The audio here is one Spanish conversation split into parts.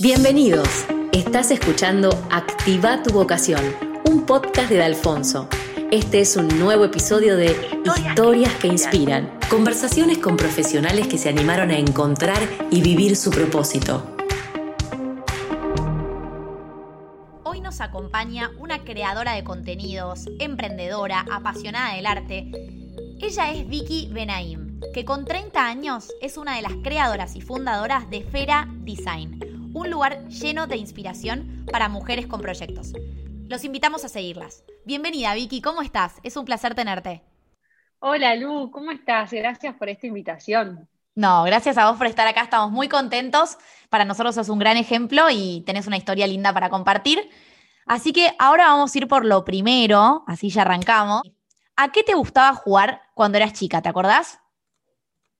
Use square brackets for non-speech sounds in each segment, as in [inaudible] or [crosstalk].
Bienvenidos. Estás escuchando Activa tu vocación, un podcast de Alfonso. Este es un nuevo episodio de Historias que inspiran. Conversaciones con profesionales que se animaron a encontrar y vivir su propósito. Hoy nos acompaña una creadora de contenidos, emprendedora, apasionada del arte. Ella es Vicky Benaim, que con 30 años es una de las creadoras y fundadoras de Fera Design un lugar lleno de inspiración para mujeres con proyectos. Los invitamos a seguirlas. Bienvenida Vicky, ¿cómo estás? Es un placer tenerte. Hola Lu, ¿cómo estás? Gracias por esta invitación. No, gracias a vos por estar acá, estamos muy contentos. Para nosotros sos un gran ejemplo y tenés una historia linda para compartir. Así que ahora vamos a ir por lo primero, así ya arrancamos. ¿A qué te gustaba jugar cuando eras chica? ¿Te acordás?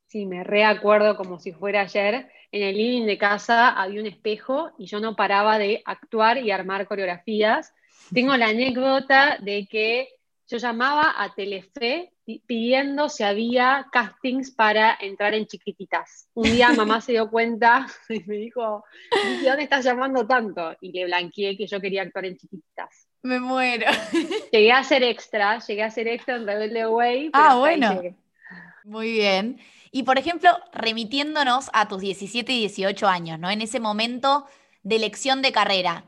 Sí, me reacuerdo como si fuera ayer en el living de casa había un espejo y yo no paraba de actuar y armar coreografías. Tengo la anécdota de que yo llamaba a Telefe pidiendo si había castings para entrar en chiquititas. Un día mamá se dio cuenta [laughs] y me dijo, ¿de dónde estás llamando tanto? Y le blanqueé que yo quería actuar en chiquititas. Me muero. Llegué a ser extra, llegué a ser extra en Rebelde Way. ah, bueno. Muy bien. Y por ejemplo, remitiéndonos a tus 17 y 18 años, ¿no? En ese momento de elección de carrera.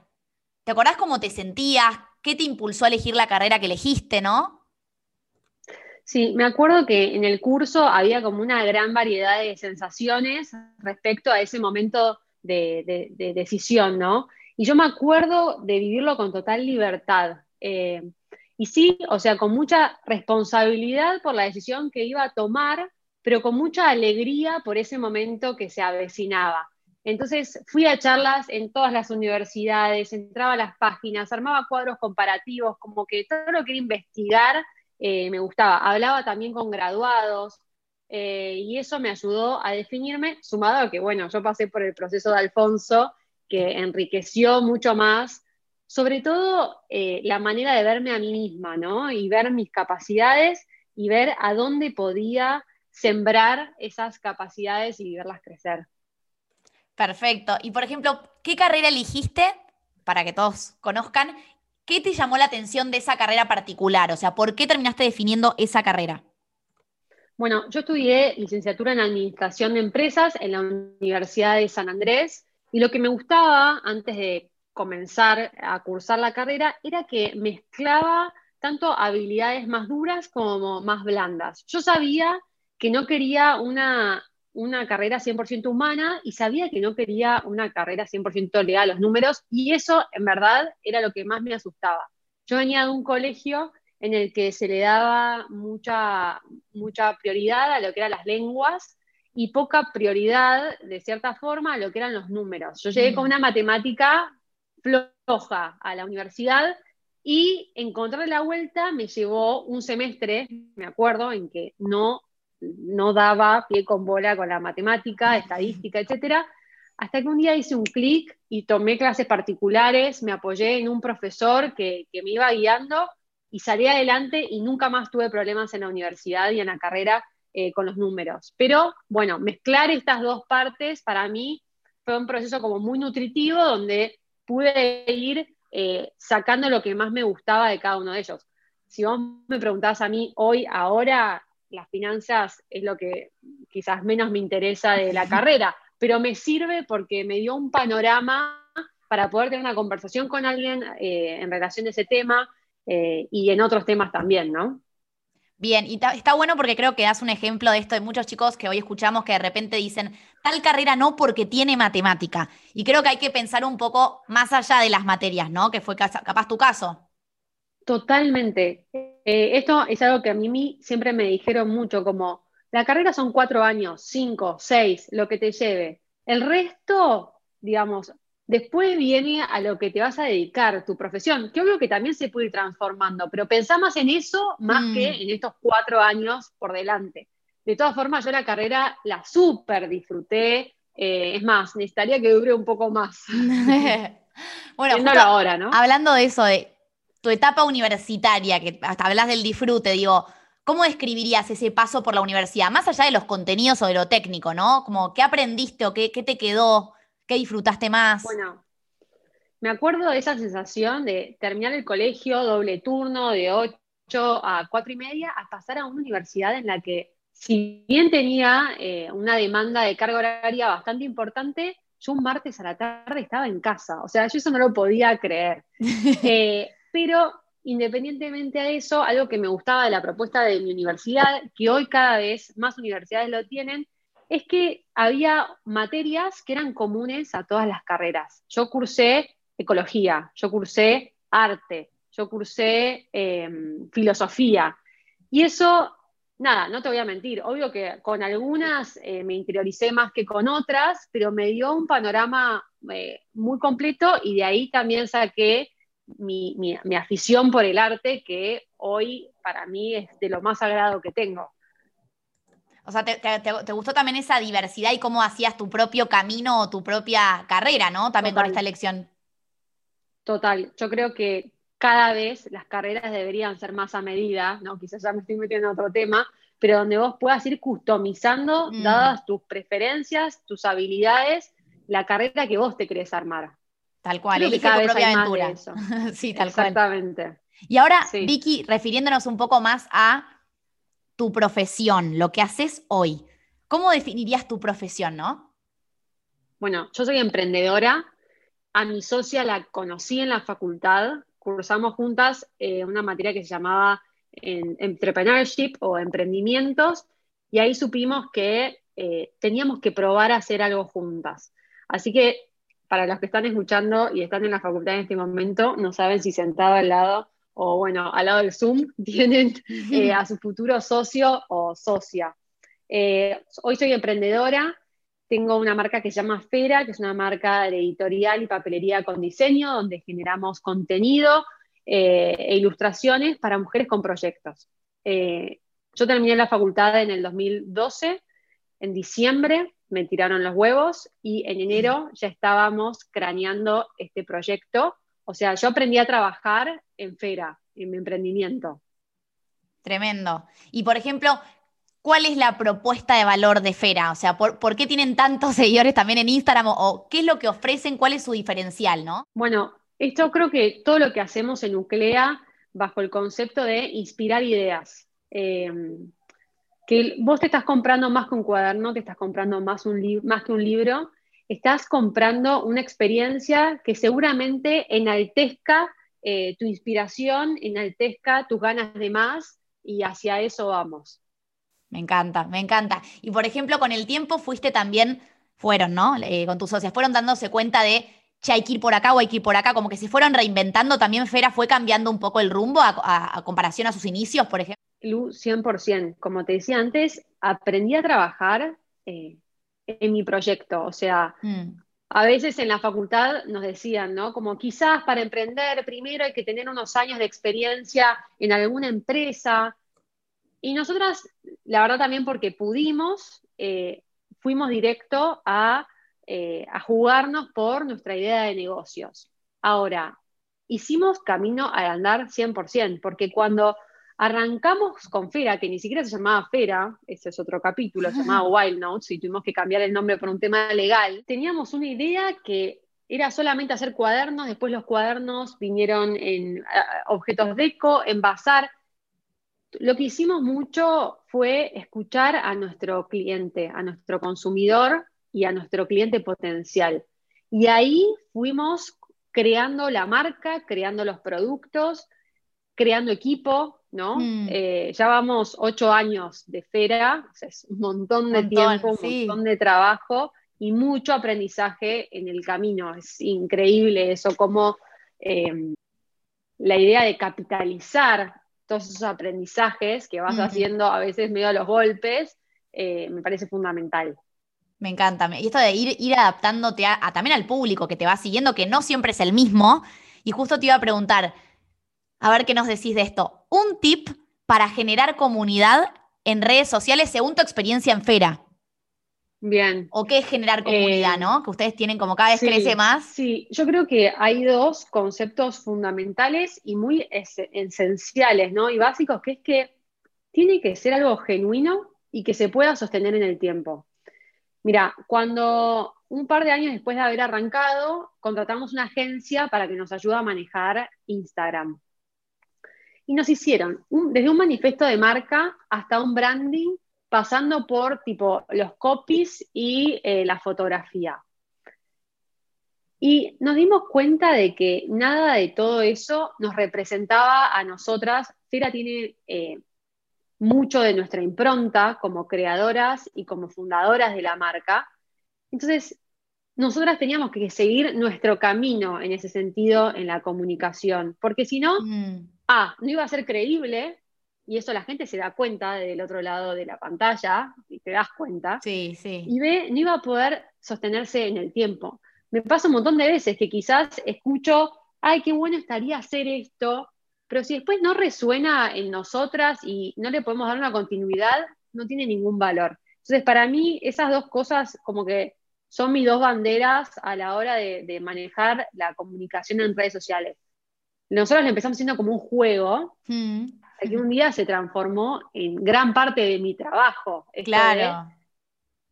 ¿Te acordás cómo te sentías? ¿Qué te impulsó a elegir la carrera que elegiste, no? Sí, me acuerdo que en el curso había como una gran variedad de sensaciones respecto a ese momento de, decisión, ¿no? Y yo me acuerdo de vivirlo con total libertad. Eh, y sí, o sea, con mucha responsabilidad por la decisión que iba a tomar, pero con mucha alegría por ese momento que se avecinaba. Entonces fui a charlas en todas las universidades, entraba a las páginas, armaba cuadros comparativos, como que todo lo que era investigar eh, me gustaba. Hablaba también con graduados eh, y eso me ayudó a definirme, sumado a que, bueno, yo pasé por el proceso de Alfonso, que enriqueció mucho más, sobre todo eh, la manera de verme a mí misma, ¿no? Y ver mis capacidades y ver a dónde podía sembrar esas capacidades y verlas crecer. Perfecto. Y por ejemplo, ¿qué carrera elegiste para que todos conozcan? ¿Qué te llamó la atención de esa carrera particular? O sea, ¿por qué terminaste definiendo esa carrera? Bueno, yo estudié licenciatura en Administración de Empresas en la Universidad de San Andrés y lo que me gustaba antes de comenzar a cursar la carrera era que mezclaba tanto habilidades más duras como más blandas. Yo sabía que no quería una, carrera 100% humana y sabía que no quería una carrera 100% legal, los números, y eso en verdad era lo que más me asustaba. Yo venía de un colegio en el que se le daba mucha, mucha prioridad a lo que eran las lenguas y poca prioridad, de cierta forma, a lo que eran los números. Yo llegué con mm. una matemática floja a la universidad y encontrar la vuelta me llevó un semestre, me acuerdo, en que no no daba pie con bola con la matemática, estadística, etcétera, hasta que un día hice un clic y tomé clases particulares, me apoyé en un profesor que, me iba guiando y salí adelante y nunca más tuve problemas en la universidad y en la carrera eh, con los números. Pero bueno, mezclar estas dos partes para mí fue un proceso como muy nutritivo donde pude ir eh, sacando lo que más me gustaba de cada uno de ellos. Si vos me preguntás a mí hoy, ahora, las finanzas es lo que quizás menos me interesa de la [laughs] carrera, pero me sirve porque me dio un panorama para poder tener una conversación con alguien eh, en relación a ese tema eh, y en otros temas también, ¿no? Bien, y está bueno porque creo que das un ejemplo de esto de muchos chicos que hoy escuchamos que de repente dicen, tal carrera no porque tiene matemática. Y creo que hay que pensar un poco más allá de las materias, ¿no? Que fue capaz tu caso. Totalmente. Eh, esto es algo que a mí siempre me dijeron mucho, como la carrera son cuatro años, cinco, seis, lo que te lleve. El resto, digamos, después viene a lo que te vas a dedicar, tu profesión, que obvio que también se puede ir transformando, pero pensá más en eso más que mm. en estos cuatro años por delante. De todas formas, yo la carrera la súper disfruté. Eh, es más, necesitaría que dure un poco más. [laughs] [laughs] bueno, ahora, ¿no? hablando de eso, de tu etapa universitaria, que hasta hablas del disfrute, digo, ¿cómo describirías ese paso por la universidad? Más allá de los contenidos o de lo técnico, ¿no? Como, ¿qué aprendiste o qué, te quedó? ¿Qué disfrutaste más? Bueno, me acuerdo de esa sensación de terminar el colegio, doble turno, de 8 a 4 y media, a pasar a una universidad en la que, si bien tenía eh, una demanda de carga horaria bastante importante, yo un martes a la tarde estaba en casa. O sea, yo eso no lo podía creer. [laughs] Eh, pero independientemente de eso, algo que me gustaba de la propuesta de mi universidad, que hoy cada vez más universidades lo tienen, es que había materias que eran comunes a todas las carreras. Yo cursé ecología, yo cursé arte, yo cursé em, filosofía. Y eso, nada, no te voy a mentir, obvio que con algunas eh, me interioricé más que con otras, pero me dio un panorama eh, muy completo y de ahí también saqué mi, afición por el arte, que hoy para mí es de lo más sagrado que tengo. O sea, te, gustó también esa diversidad y cómo hacías tu propio camino o tu propia carrera, ¿no? También con esta elección. Total, yo creo que cada vez las carreras deberían ser más a medida, ¿no? Quizás ya me estoy metiendo en otro tema, pero donde vos puedas ir customizando, mm. dadas tus preferencias, tus habilidades, la carrera que vos te querés armar. Tal cual, elige tu propia aventura. [laughs] sí, tal Exactamente. Y ahora, Vicky, refiriéndonos un poco más a tu profesión, lo que haces hoy. ¿Cómo definirías tu profesión, no? Bueno, yo soy emprendedora. A mi socia la conocí en la facultad. Cursamos juntas eh, una materia que se llamaba Entrepreneurship o Emprendimientos. Y ahí supimos que eh, teníamos que probar a hacer algo juntas. Así que para los que están escuchando y están en la facultad en este momento, no saben si sentado al lado o bueno, al lado del Zoom, [laughs] tienen eh, a [laughs] su futuro socio o socia. Eh, hoy soy emprendedora, tengo una marca que se llama Fera, que es una marca de editorial y papelería con diseño, donde generamos contenido eh, e ilustraciones para mujeres con proyectos. yo terminé la facultad en el 2012, en diciembre me tiraron los huevos y en enero ya estábamos craneando este proyecto o sea, yo aprendí a trabajar en Fera, en mi emprendimiento. Tremendo. Y por ejemplo, ¿cuál es la propuesta de valor de Fera? O sea, ¿por, qué tienen tantos [laughs] seguidores también en Instagram? O, qué es lo que ofrecen? ¿Cuál es su diferencial, no? Bueno, esto creo que todo lo que hacemos se nuclea bajo el concepto de inspirar ideas. Eh, que vos te estás comprando más que un cuaderno, te estás comprando más, un más que un libro, estás comprando una experiencia que seguramente enaltezca eh, tu inspiración, enaltezca tus ganas de más y hacia eso vamos. Me encanta, me encanta. Y por ejemplo, con el tiempo fuiste también, fueron, ¿no? Eh, con tus socias, fueron dándose cuenta de, che, hay que ir por acá o hay que ir por acá, como que se fueron reinventando, también Fera fue cambiando un poco el rumbo a, comparación a sus inicios, por ejemplo. Lu, 100%. Como te decía antes, aprendí a trabajar eh, en mi proyecto. O sea, mm. a veces en la facultad nos decían, ¿no? Como quizás para emprender primero hay que tener unos años de experiencia en alguna empresa. Y nosotras, la verdad también porque pudimos, eh, fuimos directo a, eh, a jugarnos por nuestra idea de negocios. Ahora, hicimos camino al andar 100%, porque cuando Arrancamos con Fera, que ni siquiera se llamaba Fera, ese es otro capítulo, se llamaba Wild Notes y tuvimos que cambiar el nombre por un tema legal. Teníamos una idea que era solamente hacer cuadernos, después los cuadernos vinieron en objetos deco, en bazar. Lo que hicimos mucho fue escuchar a nuestro cliente, a nuestro consumidor y a nuestro cliente potencial. Y ahí fuimos creando la marca, creando los productos, creando equipo, ¿no? Mm. Eh, ya vamos ocho años de Fera, es un montón de tiempo, un montón de trabajo y mucho aprendizaje en el camino. Es increíble eso, como em, la idea de capitalizar todos esos aprendizajes que vas haciendo a veces medio a los golpes, eh, me parece fundamental. Me encanta. Y esto de ir, ir adaptándote también al público que te va siguiendo, que no siempre es el mismo. Y justo te iba a preguntar, a ver qué nos decís de esto. Un tip para generar comunidad en redes sociales según tu experiencia en Fera. Bien. ¿O qué es generar comunidad, eh, no? Que ustedes tienen como cada vez crece más. Sí, yo creo que hay dos conceptos fundamentales y muy esenciales, ¿no? Y básicos, que es que tiene que ser algo genuino y que se pueda sostener en el tiempo. Mira, cuando un par de años después de haber arrancado, contratamos una agencia para que nos ayude a manejar Instagram. Y nos hicieron desde un manifiesto de marca hasta un branding, pasando por tipo los copies y eh, la fotografía. Y nos dimos cuenta de que nada de todo eso nos representaba a nosotras. Fera tiene eh, mucho de nuestra impronta como creadoras y como fundadoras de la marca. Entonces, nosotras teníamos que seguir nuestro camino en ese sentido en la comunicación, porque si no, mm. A, no iba a ser creíble, y eso la gente se da cuenta del otro lado de la pantalla, y te das cuenta. Sí, sí. Y B, no iba a poder sostenerse en el tiempo. Me pasa un montón de veces que quizás escucho, ay, qué bueno estaría hacer esto, pero si después no resuena en nosotras y no le podemos dar una continuidad, no tiene ningún valor. Entonces, para mí, esas dos cosas como que son mis dos banderas a la hora de, manejar la comunicación en redes sociales. Nosotros lo empezamos haciendo como un juego, mm. hasta que un día se transformó en gran parte de mi trabajo. Claro.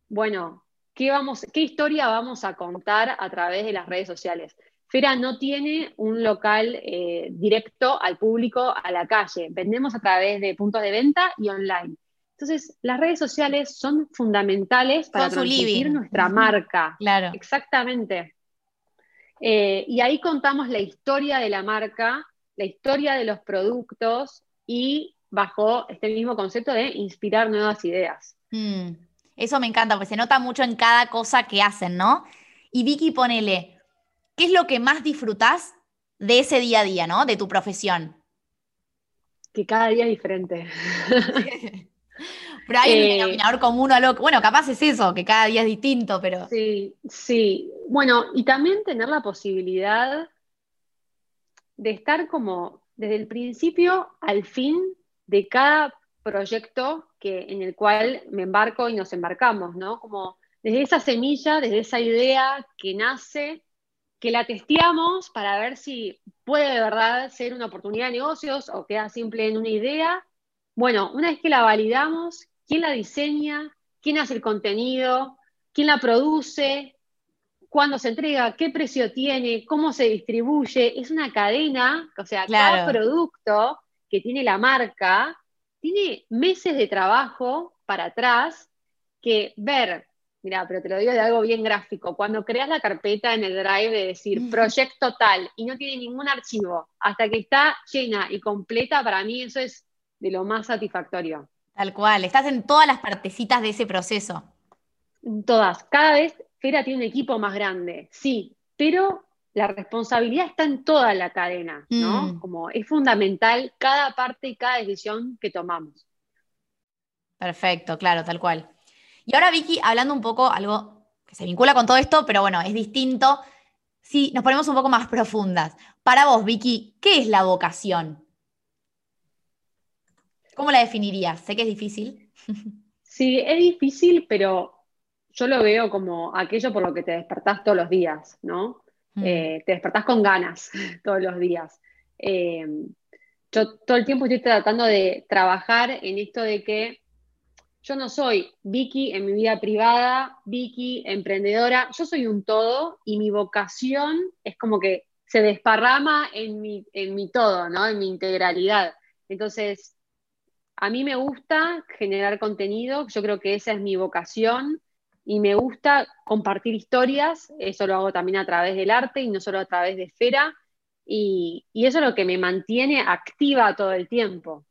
bueno, ¿qué, vamos, ¿qué historia vamos a contar a través de las redes sociales? Fera no tiene un local eh, directo al público, a la calle. Vendemos a través de puntos de venta y online. Entonces, las redes sociales son fundamentales para transmitir nuestra marca. Claro. Exactamente. Eh, y ahí contamos la historia de la marca, la historia de los productos y bajo este mismo concepto de inspirar nuevas ideas. Mm. Eso me encanta, porque se nota mucho en cada cosa que hacen, ¿no? Y Vicky, ponele, ¿qué es lo que más disfrutás de ese día a día, ¿no? De tu profesión. Que cada día es diferente. [laughs] pero hay un eh, denominador común a lo Bueno, capaz es eso, que cada día es distinto, pero. Sí, sí. Bueno, y también tener la posibilidad de estar como desde el principio al fin de cada proyecto que, en el cual me embarco y nos embarcamos, ¿no? Como desde esa semilla, desde esa idea que nace que la testeamos para ver si puede de verdad ser una oportunidad de negocios o queda simple en una idea. Bueno, una vez que la validamos, ¿quién la diseña? ¿Quién hace el contenido? ¿Quién la produce? ¿Cuándo se entrega? ¿Qué precio tiene? ¿Cómo se distribuye? Es una cadena, o sea, cada producto que tiene la marca tiene meses de trabajo para atrás que ver Mira, pero te lo digo de algo bien gráfico. Cuando creas la carpeta en el Drive de decir proyecto tal y no tiene ningún archivo, hasta que está llena y completa, para mí eso es de lo más satisfactorio. Tal cual, estás en todas las partecitas de ese proceso. Todas. Cada vez Fera tiene un equipo más grande, sí, pero la responsabilidad está en toda la cadena, ¿no? Mm. Como es fundamental cada parte y cada decisión que tomamos. Perfecto, claro, tal cual. Y ahora, Vicky, hablando un poco, algo que se vincula con todo esto, pero bueno, es distinto. Si nos ponemos un poco más profundas. Para vos, Vicky, ¿qué es la vocación? ¿Cómo la definirías? Sé que es difícil. Sí, es difícil, pero yo lo veo como aquello por lo que te despertás todos los días, ¿no? Mm. Eh, te despertás con ganas [laughs] todos los días. Eh, yo todo el tiempo estoy tratando de trabajar en esto de que yo no soy Vicky en mi vida privada, Vicky emprendedora, yo soy un todo y mi vocación es como que se desparrama en mi, en mi todo, ¿no? En mi integralidad. Entonces, a mí me gusta generar contenido, yo creo que esa es mi vocación y me gusta compartir historias, eso lo hago también a través del arte y no solo a través de esfera, y, y eso es lo que me mantiene activa todo el tiempo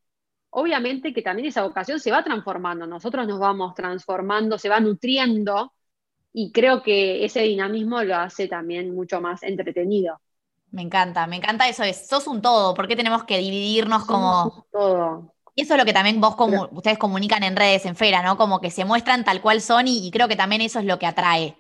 obviamente que también esa vocación se va transformando, nosotros nos vamos transformando, se va nutriendo y creo que ese dinamismo lo hace también mucho más entretenido. Me encanta, me encanta eso, es, sos un todo, ¿por qué tenemos que dividirnos como... todo. Y eso es lo que también vos como, ustedes comunican en redes, en Fera, ¿no? Como que se muestran tal cual son y, creo que también eso es lo que atrae,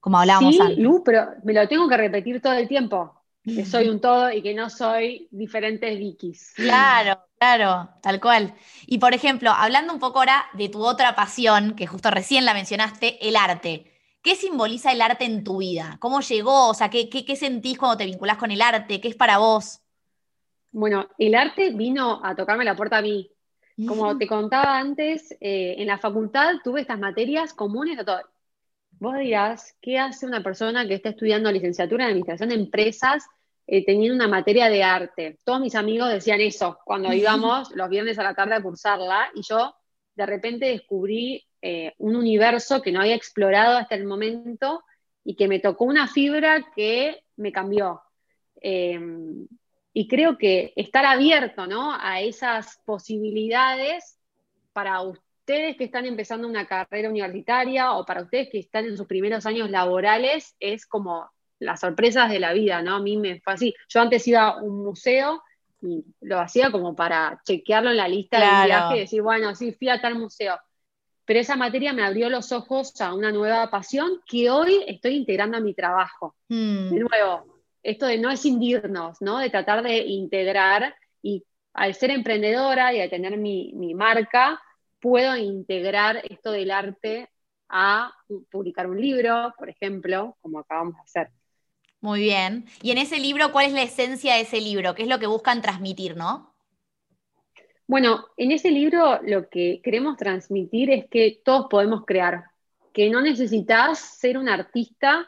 como hablábamos sí, antes. Lu, pero me lo tengo que repetir todo el tiempo, que soy un todo y que no soy diferentes Vikis. Claro, Claro, tal cual. Y por ejemplo, hablando un poco ahora de tu otra pasión, que justo recién la mencionaste, el arte. ¿Qué simboliza el arte en tu vida? ¿Cómo llegó? O sea, ¿qué, qué, sentís cuando te vinculás con el arte? ¿Qué es para vos? Bueno, el arte vino a tocarme la puerta a mí. Como te contaba antes, eh, en la facultad tuve estas materias comunes a todo. vos dirás, ¿qué hace una persona que está estudiando licenciatura en Administración de Empresas eh, teniendo una materia de arte? Todos mis amigos decían eso cuando íbamos los viernes a la tarde a cursarla y yo de repente descubrí eh, un universo que no había explorado hasta el momento y que me tocó una fibra que me cambió. Em, y creo que estar abierto ¿no? a esas posibilidades para ustedes que están empezando una carrera universitaria o para ustedes que están en sus primeros años laborales es como las sorpresas de la vida, ¿no? A mí me fue así. Yo antes iba a un museo y lo hacía como para chequearlo en la lista de viaje y decir, bueno, sí, fui a tal museo pero esa materia me abrió los ojos a una nueva pasión que hoy estoy integrando a mi trabajo. Hmm. De nuevo, esto de no escindirnos, ¿no? De tratar de integrar y al ser emprendedora y al tener mi, marca, puedo integrar esto del arte a publicar un libro, por ejemplo, como acabamos de hacer. Muy bien. Y en ese libro, ¿cuál es la esencia de ese libro? ¿Qué es lo que buscan transmitir, no? Bueno, en ese libro lo que queremos transmitir es que todos podemos crear, que no necesitas ser un artista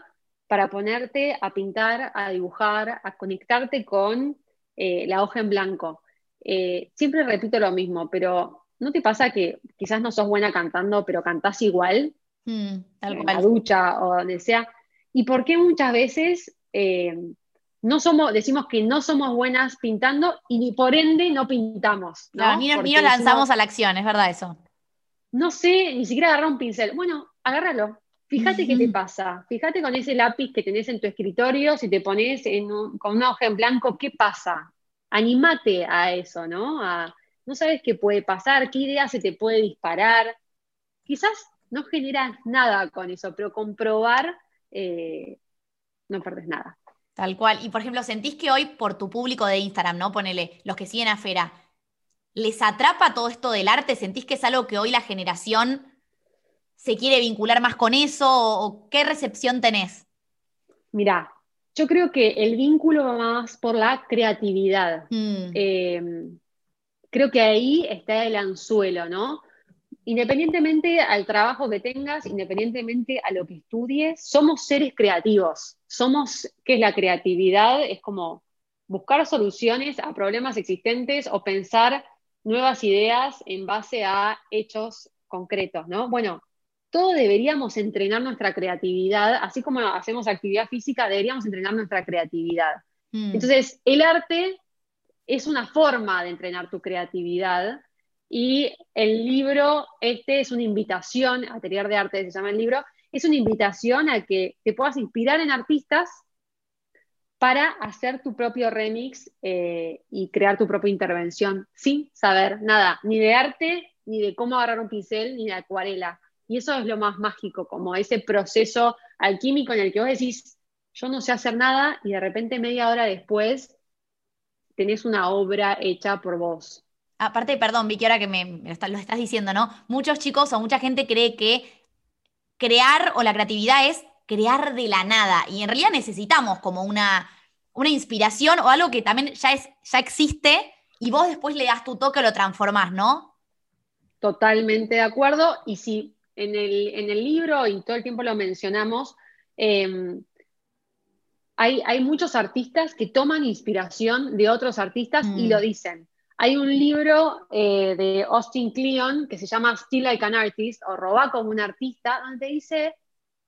para ponerte a pintar, a dibujar, a conectarte con eh, la hoja en blanco. Eh, siempre repito lo mismo, pero ¿no te pasa que quizás no sos buena cantando, pero cantás igual? Mm, en la ducha o donde sea. ¿Y por qué muchas veces eh, no somos, decimos que no somos buenas pintando y por ende no pintamos. ¿no? ni, nos lanzamos a la acción, es verdad eso. No sé, ni siquiera agarrar un pincel. Bueno, agárralo. Fíjate qué te pasa. Fíjate con ese lápiz que tenés en tu escritorio, si te pones con una hoja en blanco, ¿qué pasa? Anímate a eso, ¿no? no sabes qué puede pasar, qué idea se te puede disparar. Quizás no generas nada con eso, pero comprobar eh, no perdes nada. Tal cual. Y por ejemplo, ¿sentís que hoy por tu público de Instagram, ¿no? Ponele, los que siguen a Fera, ¿les atrapa todo esto del arte? ¿Sentís que es algo que hoy la generación se quiere vincular más con eso? ¿O, qué recepción tenés? Mirá, yo creo que el vínculo va más por la creatividad. Mm. Eh, creo que ahí está el anzuelo, ¿no? independientemente al trabajo que tengas, independientemente a lo que estudies, somos seres creativos. Somos, ¿qué es la creatividad? Es como buscar soluciones a problemas existentes o pensar nuevas ideas en base a hechos concretos, ¿no? Bueno, todos deberíamos entrenar nuestra creatividad, así como hacemos actividad física, deberíamos entrenar nuestra creatividad. Mm. Entonces, el arte es una forma de entrenar tu creatividad y el libro, este es una invitación, Atelier de Arte se llama el libro, es una invitación a que te puedas inspirar en artistas para hacer tu propio remix eh, y crear tu propia intervención sin saber nada, ni de arte, ni de cómo agarrar un pincel, ni de acuarela. Y eso es lo más mágico, como ese proceso alquímico en el que vos decís, yo no sé hacer nada y de repente media hora después tenés una obra hecha por vos. Aparte, perdón, Vicky, ahora que me, lo estás diciendo, ¿no? Muchos chicos o mucha gente cree que crear o la creatividad es crear de la nada. Y en realidad necesitamos como una, una inspiración o algo que también ya, es, ya existe y vos después le das tu toque o lo transformás, ¿no? Totalmente de acuerdo. Y si en el, en el libro, y todo el tiempo lo mencionamos, em, hay, hay, muchos artistas que toman inspiración de otros artistas y mm. lo dicen. Hay un libro eh, de Austin Kleon que se llama Still Like an Artist o Roba como un artista, donde dice,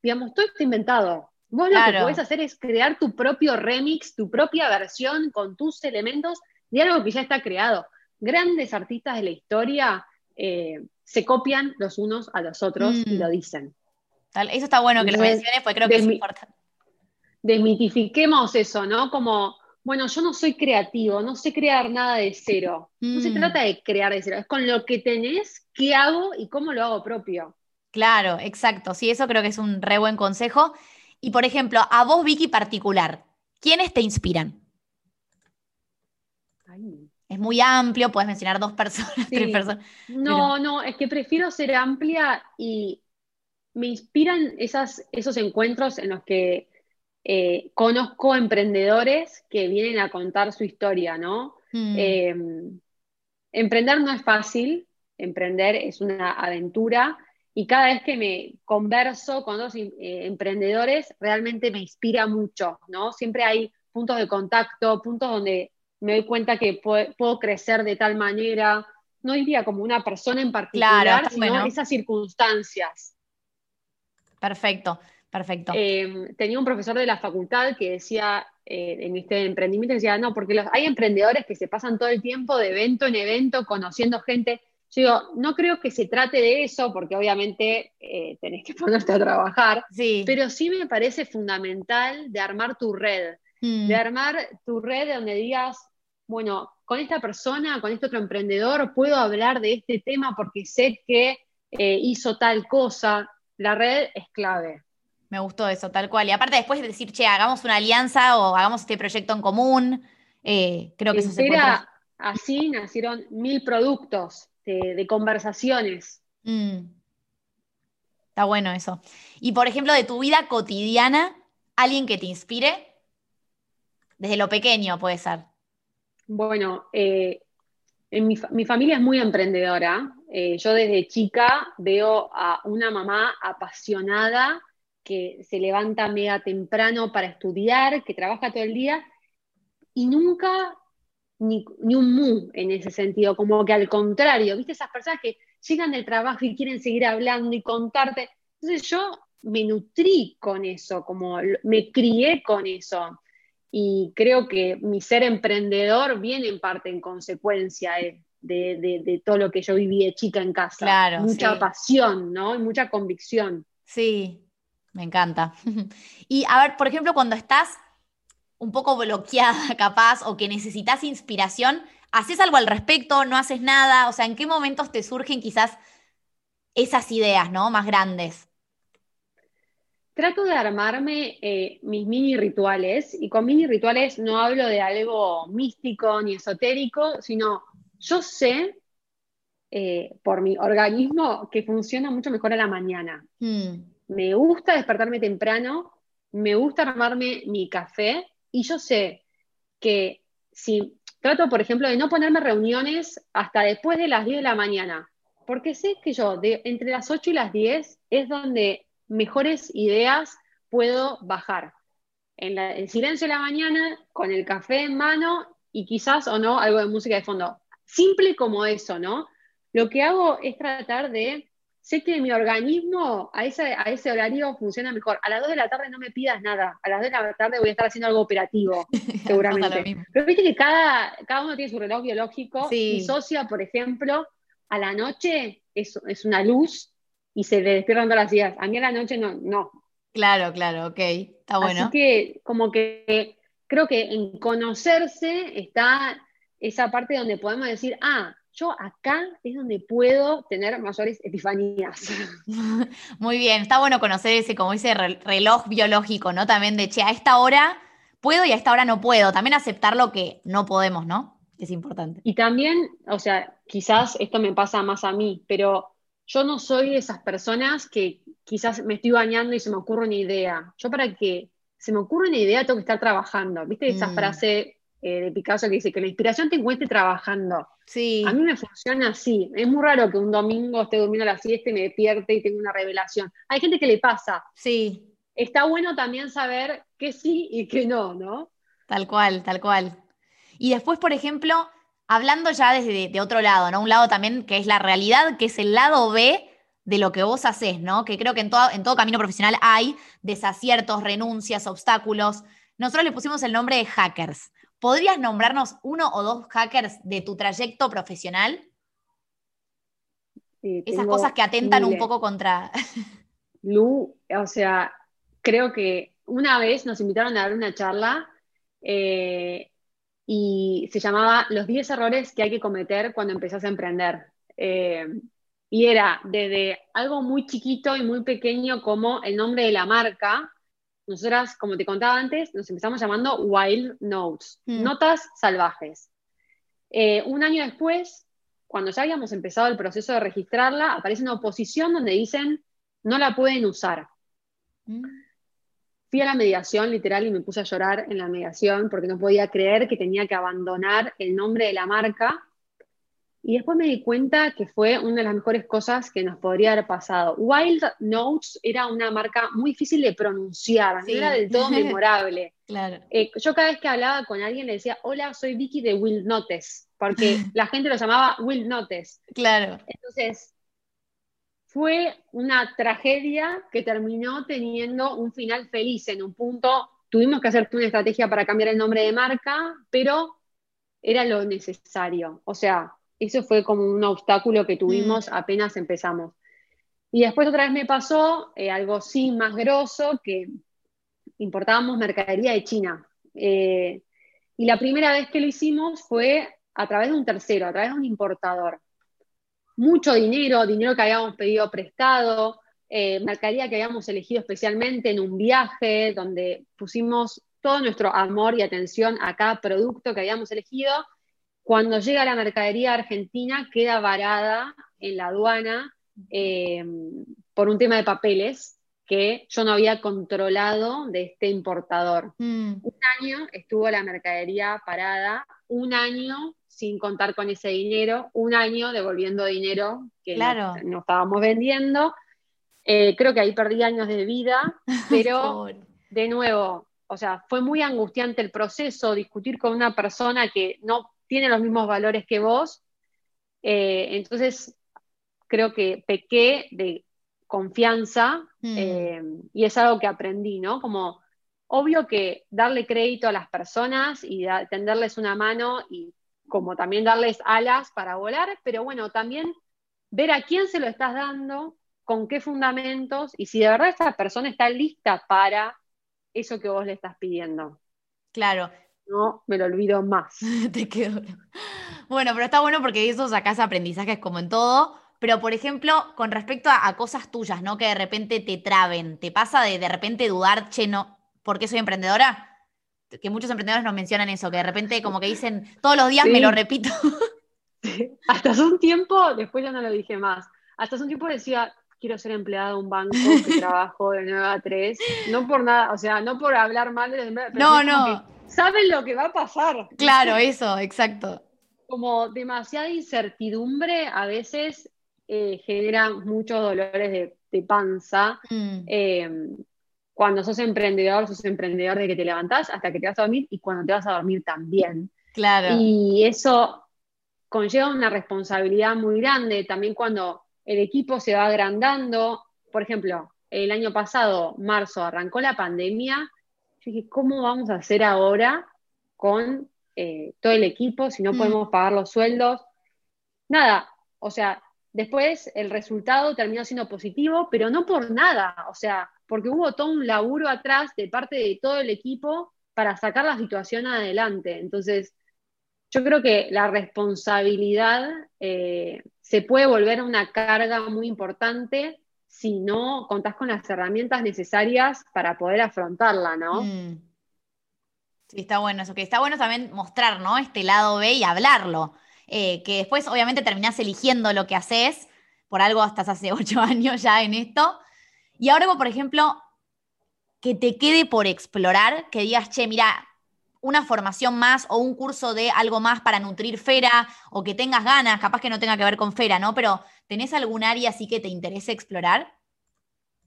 digamos, todo está inventado. Vos lo que podés hacer es crear tu propio remix, tu propia versión con tus elementos de algo que ya está creado. Grandes artistas de la historia eh, se copian los unos a los otros y lo mm. dicen. eso está bueno que lo menciones, porque creo que es importante. Desmitifiquemos eso, ¿no? Como bueno, yo no soy creativo, no sé crear nada de cero. No se mm. trata de crear de cero, es con lo que tenés, qué hago y cómo lo hago propio. Claro, exacto. Sí, eso creo que es un re buen consejo. Y por ejemplo, a vos, Vicky, particular, ¿quiénes te inspiran? Es muy amplio, puedes mencionar dos personas, [laughs] tres personas. No, no, es que prefiero ser amplia y me inspiran esas, esos encuentros en los que eh, conozco emprendedores que vienen a contar su historia, ¿no? Mm. Eh, emprender no es fácil, emprender es una aventura y cada vez que me converso con otros eh, emprendedores, realmente me inspira mucho, ¿no? Siempre hay puntos de contacto, puntos donde me doy cuenta que puedo, crecer de tal manera, no diría como una persona en particular, sino esas circunstancias. Perfecto, perfecto. Em, tenía un profesor de la facultad que decía, eh, en este emprendimiento, decía, no, porque los, hay emprendedores que se pasan todo el tiempo de evento en evento conociendo gente. Yo digo, no creo que se trate de eso, porque obviamente eh, tenés que [laughs] ponerte a trabajar, sí. pero sí me parece fundamental de armar tu red, mm. de armar tu red donde digas, bueno, con esta persona, con este otro emprendedor, puedo hablar de este tema porque sé que eh, hizo tal cosa. La red es clave. Me gustó eso, tal cual. Y aparte después de decir, che, hagamos una alianza o hagamos este proyecto en común, eh, creo que eso se puede... Así nacieron mil productos de, conversaciones. Mm. Está bueno eso. Y por ejemplo, de tu vida cotidiana, alguien que te inspire, desde lo pequeño puede ser. Bueno, eh, en mi, familia es muy emprendedora. Eh, yo desde chica veo a una mamá apasionada que se levanta mega temprano para estudiar, que trabaja todo el día y nunca ni, un mu en ese sentido, como que al contrario, ¿viste? Esas personas que llegan del trabajo y quieren seguir hablando y contarte. Entonces yo me nutrí con eso, como me crié con eso y creo que mi ser emprendedor viene en parte en consecuencia de, todo lo que yo viví de chica en casa. Claro, mucha pasión, ¿no? Y mucha convicción. Sí, me encanta. [laughs] Y a ver, por ejemplo, cuando estás un poco bloqueada [laughs] capaz o que necesitas inspiración, ¿haces algo al respecto? ¿No haces nada? O sea, ¿en qué momentos te surgen quizás esas ideas, ¿no? Más grandes trato de armarme eh, mis mini rituales, y con mini rituales no hablo de algo místico ni esotérico, sino yo sé eh, por mi organismo que funciona mucho mejor a la mañana. Hmm. Me gusta despertarme temprano, me gusta armarme mi café, y yo sé que si trato, por ejemplo, de no ponerme reuniones hasta después de las 10 de la mañana, porque sé que yo de, entre las 8 y las 10 es donde mejores ideas puedo bajar. En el silencio de la mañana, con el café en mano y quizás o no algo de música de fondo. Simple como eso, ¿no? Lo que hago es tratar de, sé que mi organismo a ese, a ese horario funciona mejor. A las 2 de la tarde no me pidas nada. A las 2 de la tarde voy a estar haciendo algo operativo, [laughs] seguramente. Pero viste que cada, cada uno tiene su reloj biológico. Mi socia, por ejemplo, a la noche es, es una luz y se le despiertan todas las ideas. A mí a la noche no, no. Claro, claro, ok, está bueno. Así que como que creo que en conocerse está esa parte donde podemos decir, ah, yo acá es donde puedo tener mayores epifanías. [laughs] Muy bien, está bueno conocer ese, como dice, reloj biológico, ¿no? También de, che, a esta hora puedo y a esta hora no puedo. También aceptar lo que no podemos, ¿no? Es importante. Y también, o sea, quizás esto me pasa más a mí, pero yo no soy de esas personas que quizás me estoy bañando y se me ocurre una idea. Yo para que se me ocurra una idea tengo que estar trabajando. ¿Viste esa mm. frase eh, de Picasso que dice que la inspiración te encuentre trabajando? Sí. A mí me funciona así. Es muy raro que un domingo esté durmiendo a la siesta y me despierte y tenga una revelación. Hay gente que le pasa. Sí. Está bueno también saber que sí y que no, ¿no? Tal cual, tal cual. Y después, por ejemplo, hablando ya desde de otro lado, ¿no? Un lado también que es la realidad, que es el lado B de lo que vos haces, ¿no? Que creo que en todo, en todo camino profesional hay desaciertos, renuncias, obstáculos. Nosotros le pusimos el nombre de hackers. ¿Podrías nombrarnos uno o dos hackers de tu trayecto profesional? Esas cosas que atentan un poco contra... Lu, o sea, creo que una vez nos invitaron a dar una charla eh, y se llamaba Los 10 errores que hay que cometer cuando empezás a emprender. Eh, y era desde algo muy chiquito y muy pequeño como el nombre de la marca. Nosotras, como te contaba antes, nos empezamos llamando Wild Notes, mm. notas salvajes. Eh, un año después, cuando ya habíamos empezado el proceso de registrarla, aparece una oposición donde dicen no la pueden usar. Mm. Fui a la mediación literal y me puse a llorar en la mediación porque no podía creer que tenía que abandonar el nombre de la marca Y después me di cuenta que fue una de las mejores cosas que nos podría haber pasado. Wild Notes era una marca muy difícil de pronunciar, no era del todo [laughs] memorable. claro. Eh, yo cada vez que hablaba con alguien le decía, hola, soy Vicky de Wild Notes, porque [laughs] la gente lo llamaba Wild Notes. Claro. Entonces, fue una tragedia que terminó teniendo un final feliz en un punto. Tuvimos que hacer una estrategia para cambiar el nombre de marca, pero era lo necesario. O sea, eso fue como un obstáculo que tuvimos mm. apenas empezamos. Y después otra vez me pasó eh, algo sí más grosso, que importábamos mercadería de China. Eh, y la primera vez que lo hicimos fue a través de un tercero, a través de un importador. Mucho dinero, dinero que habíamos pedido prestado, eh, mercadería que habíamos elegido especialmente en un viaje, donde pusimos todo nuestro amor y atención a cada producto que habíamos elegido cuando llega la mercadería argentina, queda varada en la aduana eh, por un tema de papeles que yo no había controlado de este importador. Mm. Un año estuvo la mercadería parada, un año sin contar con ese dinero, un año devolviendo dinero que no, estábamos vendiendo. Eh, creo que ahí perdí años de vida, [laughs] pero de nuevo, o sea, fue muy angustiante el proceso, discutir con una persona que no tiene los mismos valores que vos. Eh, entonces, creo que pequé de confianza mm. eh, y es algo que aprendí, ¿no? Como, obvio que darle crédito a las personas y tenderles una mano y como también darles alas para volar, pero bueno, también ver a quién se lo estás dando, con qué fundamentos y si de verdad esa persona está lista para eso que vos le estás pidiendo. Claro, no me lo olvido más. [laughs] Te quedo. Bueno, pero está bueno porque eso sacás aprendizajes como en todo. Pero, por ejemplo, con respecto a, cosas tuyas, ¿no? Que de repente te traben. ¿Te pasa de de repente dudar, che, no, ¿por qué soy emprendedora? Que muchos emprendedores nos mencionan eso, que de repente como que dicen, todos los días me lo repito. [laughs] Hasta hace un tiempo, después ya no lo dije más, hasta hace un tiempo decía, quiero ser empleada de un banco que [laughs] trabajo de 9 a 3. No por nada, o sea, no por hablar mal de los No, no saben lo que va a pasar. Claro, eso, exacto. Como demasiada incertidumbre a veces eh, genera muchos dolores de, panza. Mm. Em, cuando sos emprendedor, sos emprendedor de que te levantás hasta que te vas a dormir y cuando te vas a dormir también. Claro. Y eso conlleva una responsabilidad muy grande. También cuando el equipo se va agrandando. Por ejemplo, el año pasado, marzo, arrancó la pandemia yo dije, ¿cómo vamos a hacer ahora con eh, todo el equipo si no mm. podemos pagar los sueldos? Nada, o sea, después el resultado terminó siendo positivo, pero no por nada, o sea, porque hubo todo un laburo atrás de parte de todo el equipo para sacar la situación adelante. Entonces, yo creo que la responsabilidad eh, se puede volver una carga muy importante si no contás con las herramientas necesarias para poder afrontarla, ¿no? Mm. Sí, está bueno eso, que está bueno también mostrar, ¿no? Este lado B y hablarlo. Eh, que después, obviamente, terminás eligiendo lo que haces, por algo estás hace [laughs] ocho años ya en esto. Y ahora, por ejemplo, que te quede por explorar, que digas, che, mira, una formación más o un curso de algo más para nutrir Fera o que tengas ganas, capaz que no tenga que ver con Fera, ¿no? Pero ¿tenés algún área así que te interese explorar?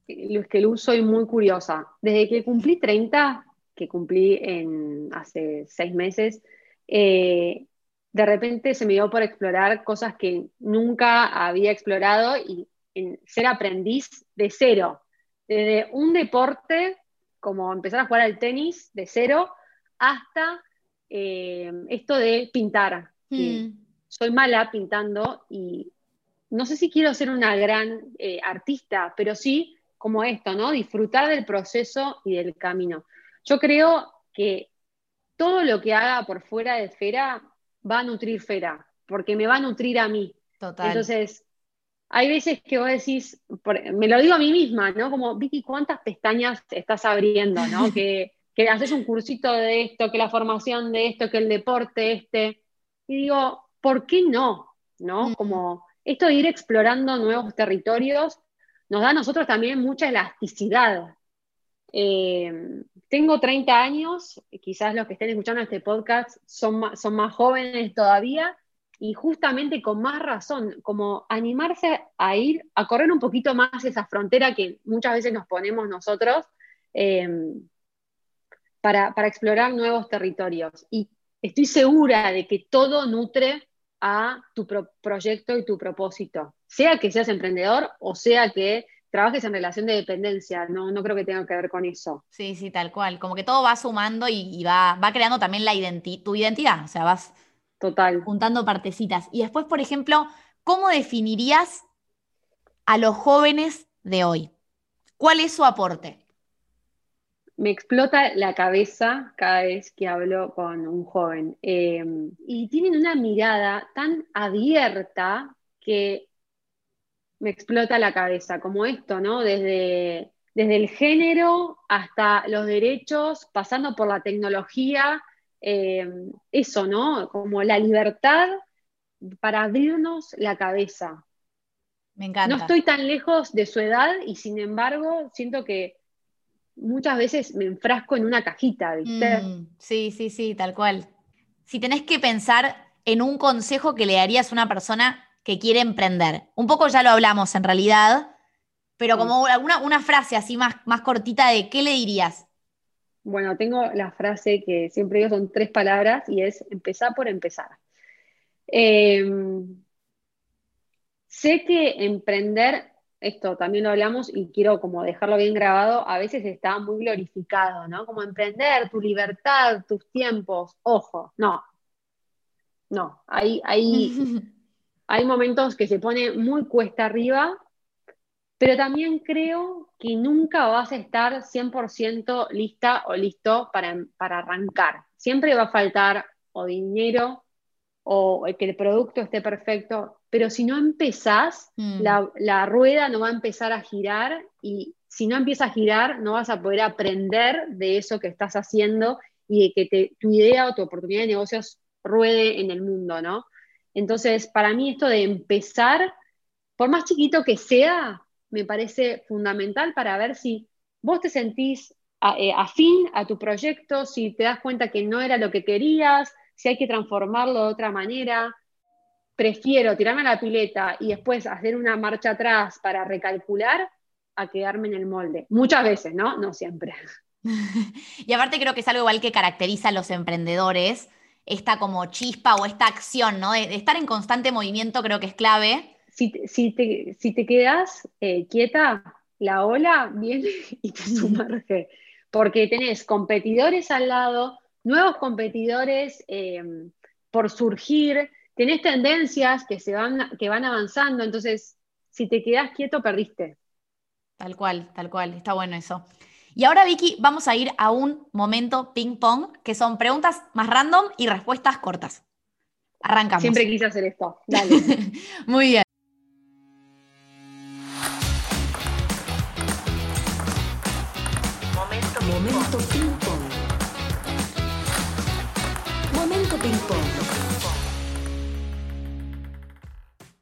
Es que Luz soy muy curiosa. Desde que cumplí 30, que cumplí en hace seis meses, eh, de repente se me dio por explorar cosas que nunca había explorado y ser aprendiz de cero. Desde un deporte, como empezar a jugar al tenis de cero, hasta eh, esto de pintar. Hmm. Soy mala pintando y no sé si quiero ser una gran eh, artista, pero sí como esto, ¿no? Disfrutar del proceso y del camino. Yo creo que todo lo que haga por fuera de Fera va a nutrir Fera, porque me va a nutrir a mí. Total. Entonces, hay veces que vos decís, me lo digo a mí misma, ¿no? Como, Vicky, ¿cuántas pestañas estás abriendo, ¿no? [laughs] que que haces un cursito de esto, que la formación de esto, que el deporte este. Y digo, ¿por qué no? ¿No? Mm. Como esto de ir explorando nuevos territorios nos da a nosotros también mucha elasticidad. Eh, tengo 30 años, quizás los que estén escuchando este podcast son más, son más jóvenes todavía, y justamente con más razón, como animarse a ir, a correr un poquito más esa frontera que muchas veces nos ponemos nosotros eh, para, explorar nuevos territorios. Y estoy segura de que todo nutre a tu proyecto y tu propósito, sea que seas emprendedor o sea que trabajes en relación de dependencia, no, no creo que tenga que ver con eso. Sí, sí, tal cual, como que todo va sumando y, va, va creando también la tu identidad, o sea, vas Total. Juntando partecitas. Y después, por ejemplo, ¿cómo definirías a los jóvenes de hoy? ¿Cuál es su aporte? Me explota la cabeza cada vez que hablo con un joven. Em, y tienen una mirada tan abierta que me explota la cabeza, como esto, ¿no? Desde, desde el género hasta los derechos, pasando por la tecnología, eh, eso, ¿no? Como la libertad para abrirnos la cabeza. Me encanta. No estoy tan lejos de su edad y sin embargo siento que muchas veces me enfrasco en una cajita, ¿viste? Mm, sí, sí, sí, tal cual. Si tenés que pensar en un consejo que le darías a una persona que quiere emprender, un poco ya lo hablamos en realidad, pero como alguna una frase así más, más cortita de qué le dirías. Bueno, tengo la frase que siempre digo, son tres palabras y es empezar por empezar. Em, sé que emprender, esto también lo hablamos y quiero como dejarlo bien grabado, a veces está muy glorificado, ¿no? Como emprender, tu libertad, tus tiempos, ojo, no, no, hay, hay, [laughs] hay momentos que se pone muy cuesta arriba pero también creo que nunca vas a estar 100% lista o listo para, arrancar. Siempre va a faltar o dinero o que el producto esté perfecto, pero si no empezás, mm. la, rueda no va a empezar a girar y si no empieza a girar, no vas a poder aprender de eso que estás haciendo y de que tu idea o tu oportunidad de negocios ruede en el mundo, ¿no? Entonces, para mí esto de empezar, por más chiquito que sea, me parece fundamental para ver si vos te sentís eh, afín a tu proyecto, si te das cuenta que no era lo que querías, si hay que transformarlo de otra manera. Prefiero tirarme a la pileta y después hacer una marcha atrás para recalcular a quedarme en el molde. Muchas veces, ¿no? No siempre. [laughs] y aparte creo que es algo igual que caracteriza a los emprendedores, esta como chispa o esta acción, ¿no? de estar en constante movimiento creo que es clave si, te, si te quedas eh, quieta, la ola viene [laughs] y te sumerge, porque tenés competidores al lado, nuevos competidores em, por surgir, tenés tendencias que, se van, que van avanzando, entonces si te quedas quieto, perdiste. Tal cual, tal cual, está bueno eso. Y ahora, Vicky, vamos a ir a un momento ping-pong, que son preguntas más random y respuestas cortas. Arrancamos. Siempre quise hacer esto. Dale. [laughs] Muy bien. Momento ping pong. Momento ping pong.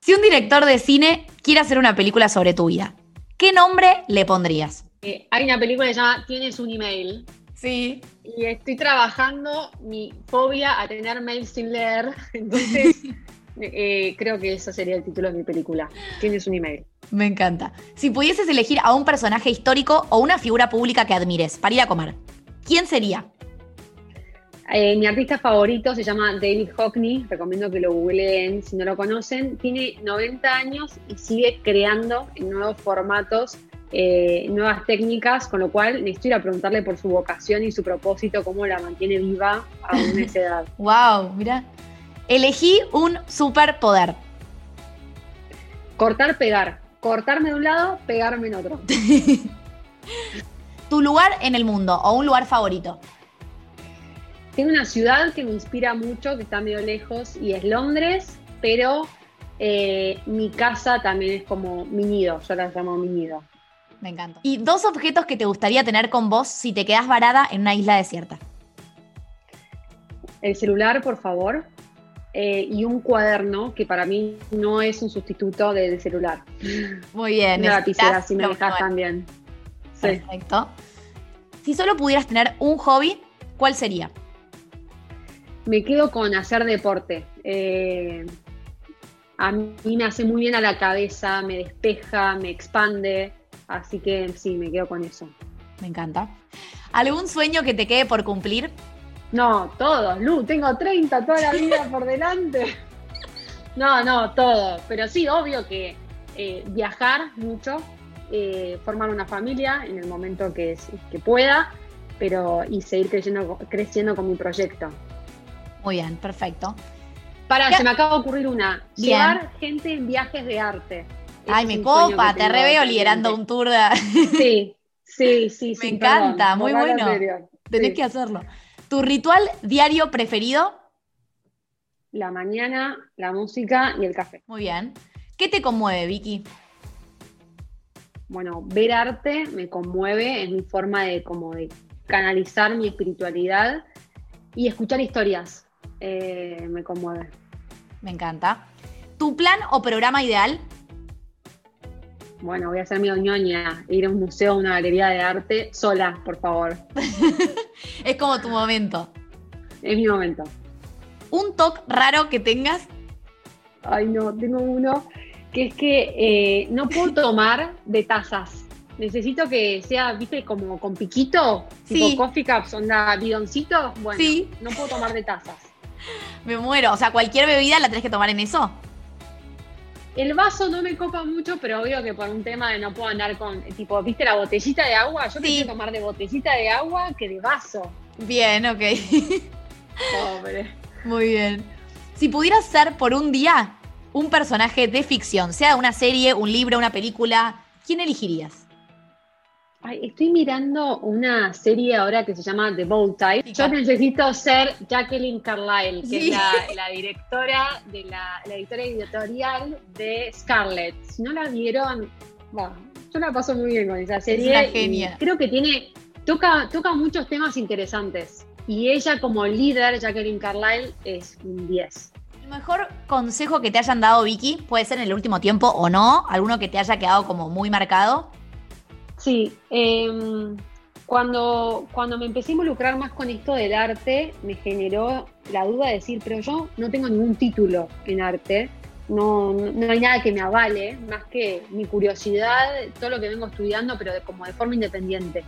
Si un director de cine quiere hacer una película sobre tu vida, ¿qué nombre le pondrías? Eh, hay una película que se llama Tienes un email. Sí. Y estoy trabajando mi fobia a tener mail sin leer. [laughs] Entonces, [laughs] eh, creo que ese sería el título de mi película. Tienes un email. Me encanta. Si pudieses elegir a un personaje histórico o una figura pública que admires para ir a comer, ¿quién sería? Eh, mi artista favorito se llama David Hockney, recomiendo que lo googleen si no lo conocen. Tiene 90 años y sigue creando en nuevos formatos, eh, nuevas técnicas, con lo cual necesito ir a preguntarle por su vocación y su propósito, cómo la mantiene viva a una [laughs] edad. ¡Wow! Mira. Elegí un superpoder. Cortar, pegar cortarme de un lado, pegarme en otro. [laughs] ¿Tu lugar en el mundo o un lugar favorito? Tengo una ciudad que me inspira mucho, que está medio lejos, y es Londres, pero eh, mi casa también es como mi nido, yo la llamo mi nido. Me encanta. ¿Y dos objetos que te gustaría tener con vos si te quedas varada en una isla desierta? El celular, por favor. Eh, y un cuaderno que para mí no es un sustituto del celular. Muy bien. Una lapicera, si me dejas también. Perfecto. Si solo pudieras tener un hobby, ¿cuál sería? Me quedo con hacer deporte. Eh, a mí me hace muy bien a la cabeza, me despeja, me expande, así que sí, me quedo con eso. Me encanta. ¿Algún sueño que te quede por cumplir? No, todos, Lu, tengo 30 toda la vida [laughs] por delante. No, no, todo. Pero sí, obvio que eh, viajar mucho, eh, formar una familia en el momento que, que pueda, pero y seguir creciendo, creciendo con mi proyecto. Muy bien, perfecto. Para, se me acaba de ocurrir una. Llevar gente en viajes de arte. Ay, me copa, te reveo liderando un tour de... Sí, sí, [laughs] sí. me encanta, muy bueno. Tenés que hacerlo. ¿Tu ritual diario preferido? La mañana, la música y el café. Muy bien. ¿Qué te conmueve, Vicky? Bueno, ver arte me conmueve, es mi forma de como de canalizar mi espiritualidad y escuchar historias eh, me conmueve. Me encanta. ¿Tu plan o programa ideal? Bueno, voy a hacer mi ñoña, ir a un museo, a una galería de arte, sola, por favor. [laughs] es como tu momento. Es mi momento. ¿Un toque raro que tengas? Ay, no, tengo uno que es que eh, no puedo [laughs] tomar de tazas. Necesito que sea, viste, como con piquito, tipo coffee cups, onda bidoncito. Bueno, sí. no puedo tomar de tazas. [laughs] Me muero. O sea, cualquier bebida la tenés que tomar en eso. El vaso no me copa mucho, pero obvio que por un tema de no puedo andar con, tipo, ¿viste la botellita de agua? Yo prefiero tomar de botellita de agua que de vaso. Bien, ok. Pobre. Muy bien. Si pudieras ser por un día un personaje de ficción, sea una serie, un libro, una película, ¿quién elegirías? Estoy mirando una serie ahora que se llama The Bold Type. Yo necesito ser Jacqueline Carlyle, que es la, directora de la, editora editorial de Scarlett. Si no la vieron, bueno, yo la paso muy bien con esa serie. Es genia. Creo que tiene, toca, toca muchos temas interesantes. Y ella como líder, Jacqueline Carlyle, es un 10. El mejor consejo que te hayan dado, Vicky, puede ser en el último tiempo o no, alguno que te haya quedado como muy marcado. Sí, em, cuando, cuando me empecé a involucrar más con esto del arte, me generó la duda de decir, pero yo no tengo ningún título en arte, no, no hay nada que me avale, más que mi curiosidad, todo lo que vengo estudiando, pero como de forma independiente.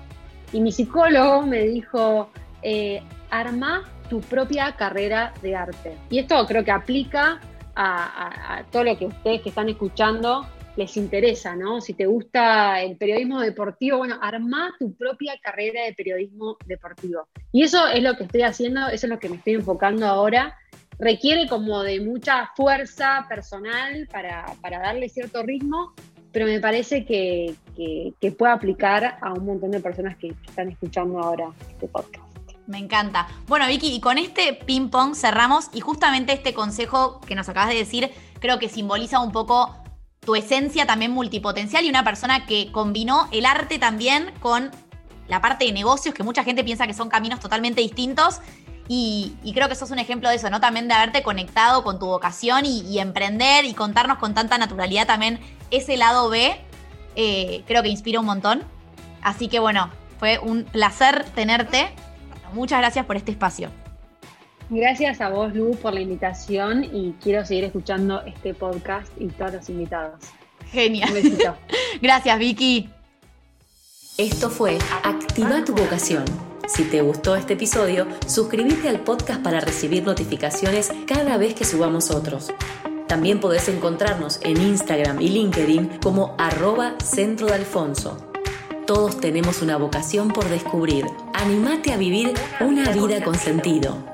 Y mi psicólogo me dijo, eh, arma tu propia carrera de arte. Y esto creo que aplica a, a todo lo que ustedes que están escuchando les interesa, ¿no? Si te gusta el periodismo deportivo, bueno, arma tu propia carrera de periodismo deportivo. Y eso es lo que estoy haciendo, eso es lo que me estoy enfocando ahora. Requiere como de mucha fuerza personal para, darle cierto ritmo, pero me parece que, que, puede aplicar a un montón de personas que están escuchando ahora este podcast. Me encanta. Bueno, Vicky, y con este ping pong cerramos y justamente este consejo que nos acabas de decir creo que simboliza un poco tu esencia también multipotencial y una persona que combinó el arte también con la parte de negocios, que mucha gente piensa que son caminos totalmente distintos. Y, creo que sos un ejemplo de eso, ¿no? También de haberte conectado con tu vocación y, emprender y contarnos con tanta naturalidad también ese lado B. Eh, creo que inspira un montón. Así que bueno, fue un placer tenerte. Muchas gracias por este espacio. Gracias a vos, Lu, por la invitación y quiero seguir escuchando este podcast y todos los invitados. Genial. Un besito. [laughs] Gracias, Vicky. Esto fue Activa tu vocación. Si te gustó este episodio, suscríbete al podcast para recibir notificaciones cada vez que subamos otros. También podés encontrarnos en Instagram y LinkedIn como arroba centro de Alfonso. Todos tenemos una vocación por descubrir. Animate a vivir una vida con sentido.